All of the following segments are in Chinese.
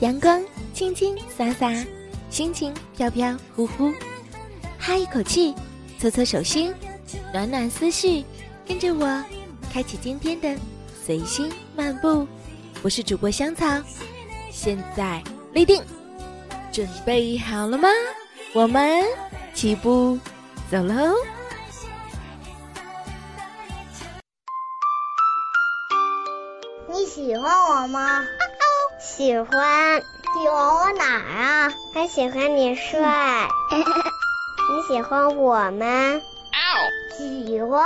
阳光轻轻洒洒，心情飘飘忽忽，哈一口气，搓搓手心，暖暖思绪，跟着我，开启今天的随心漫步。我是主播香草，现在立定，准备好了吗？我们起步走喽！你喜欢我吗？喜欢，喜欢我哪儿啊？还喜欢你帅。你喜欢我吗？喜欢。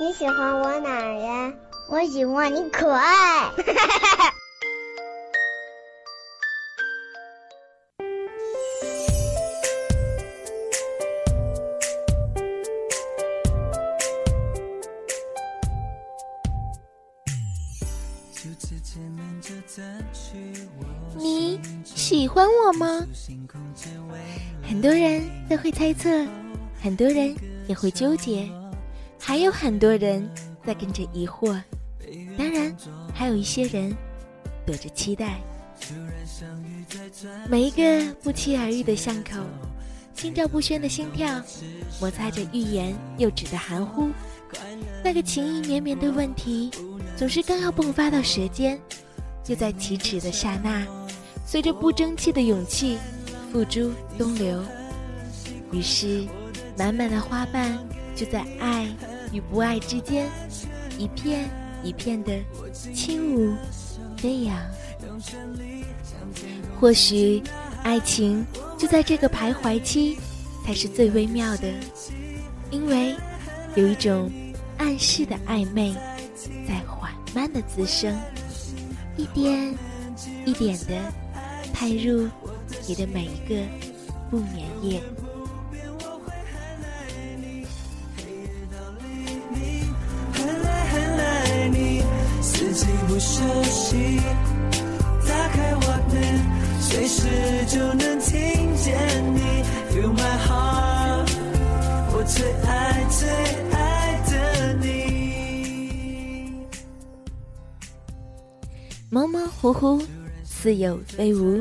你喜欢我哪呀？我喜欢你可爱。你喜欢我吗？很多人都会猜测，很多人也会纠结，还有很多人在跟着疑惑，当然还有一些人躲着期待。每一个不期而遇的巷口，心照不宣的心跳，摩擦着欲言又止的含糊，那个情意绵绵的问题，总是刚要迸发到舌尖。就在启齿的刹那，随着不争气的勇气付诸东流，于是满满的花瓣就在爱与不爱之间，一片一片的轻舞飞扬。或许爱情就在这个徘徊期才是最微妙的，因为有一种暗示的暧昧在缓慢的滋生。一点一点的拍入你的每一个不眠夜。模模糊糊，似有非无，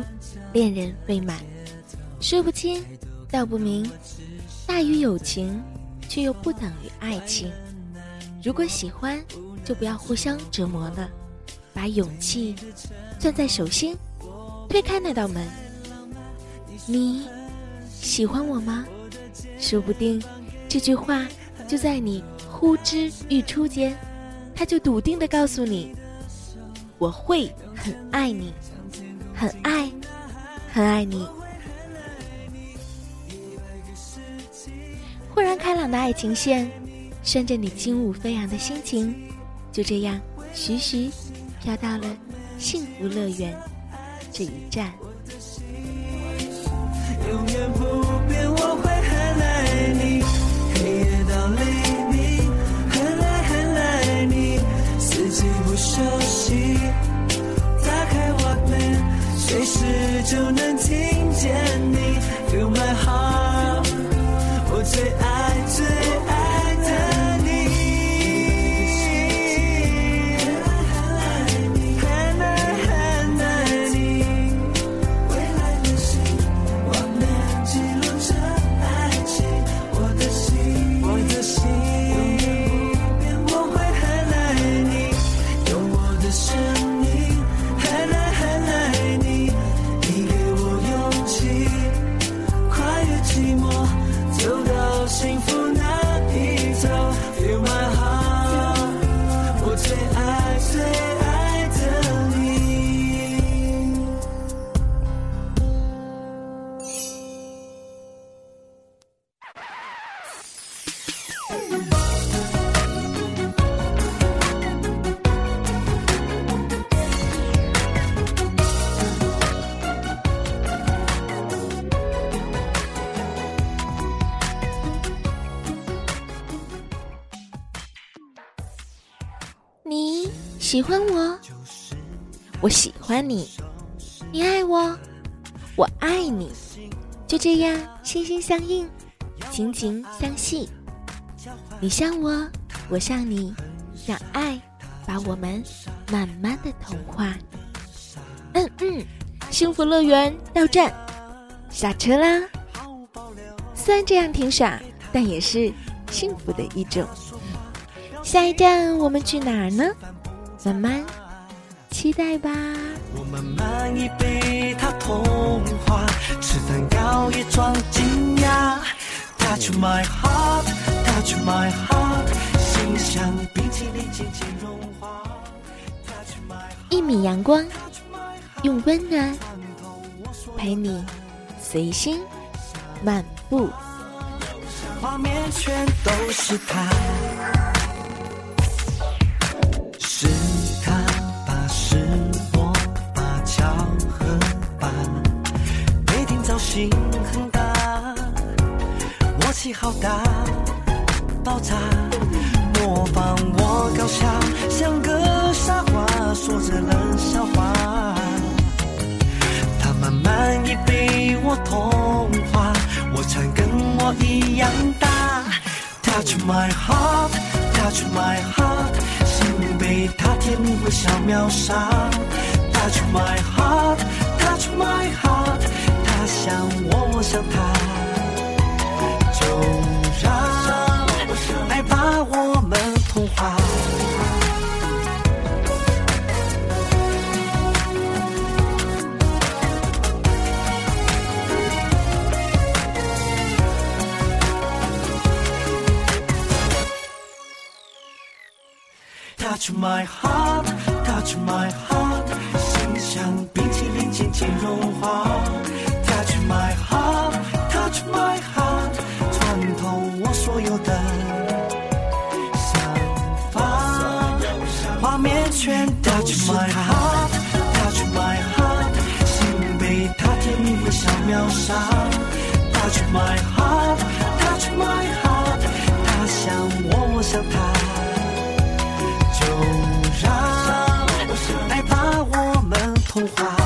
恋人未满，说不清，道不明，大于友情，却又不等于爱情。如果喜欢，就不要互相折磨了，把勇气攥在手心，推开那道门。你喜欢我吗？说不定，这句话就在你呼之欲出间，他就笃定的告诉你。我会很爱你，很爱，很爱你。豁然开朗的爱情线，顺着你轻舞飞扬的心情，就这样徐徐飘到了幸福乐园这一站。永远不时就你喜欢我，我喜欢你，你爱我，我爱你，就这样心心相印，情情相系。你像我，我像你，让爱把我们慢慢的同化。嗯嗯，幸福乐园到站，下车啦！虽然这样挺傻，但也是幸福的一种。下一站我们去哪儿呢？慢慢期待吧。我慢慢已被他同化，吃蛋糕也装惊讶。Touch my heart, touch my heart，心像冰淇淋渐渐融化。一米阳光，用温暖陪你随心漫步。画面全都是他。默契好大，爆炸，模仿我搞笑，像个傻瓜，说着冷笑话。他慢慢已被我同化，我唱跟我一样大。Touch my heart, touch my heart，心被他甜蜜微笑秒杀。Touch my heart, touch my heart 他。像我，我想他，让爱把我们同化。Touch my heart, touch my heart，心像冰淇淋渐渐融化。画面全 touch my heart, touch my heart，心被他甜蜜微笑秒杀。Touch my heart, touch my heart，他想我，我想他，就让爱把我们同化。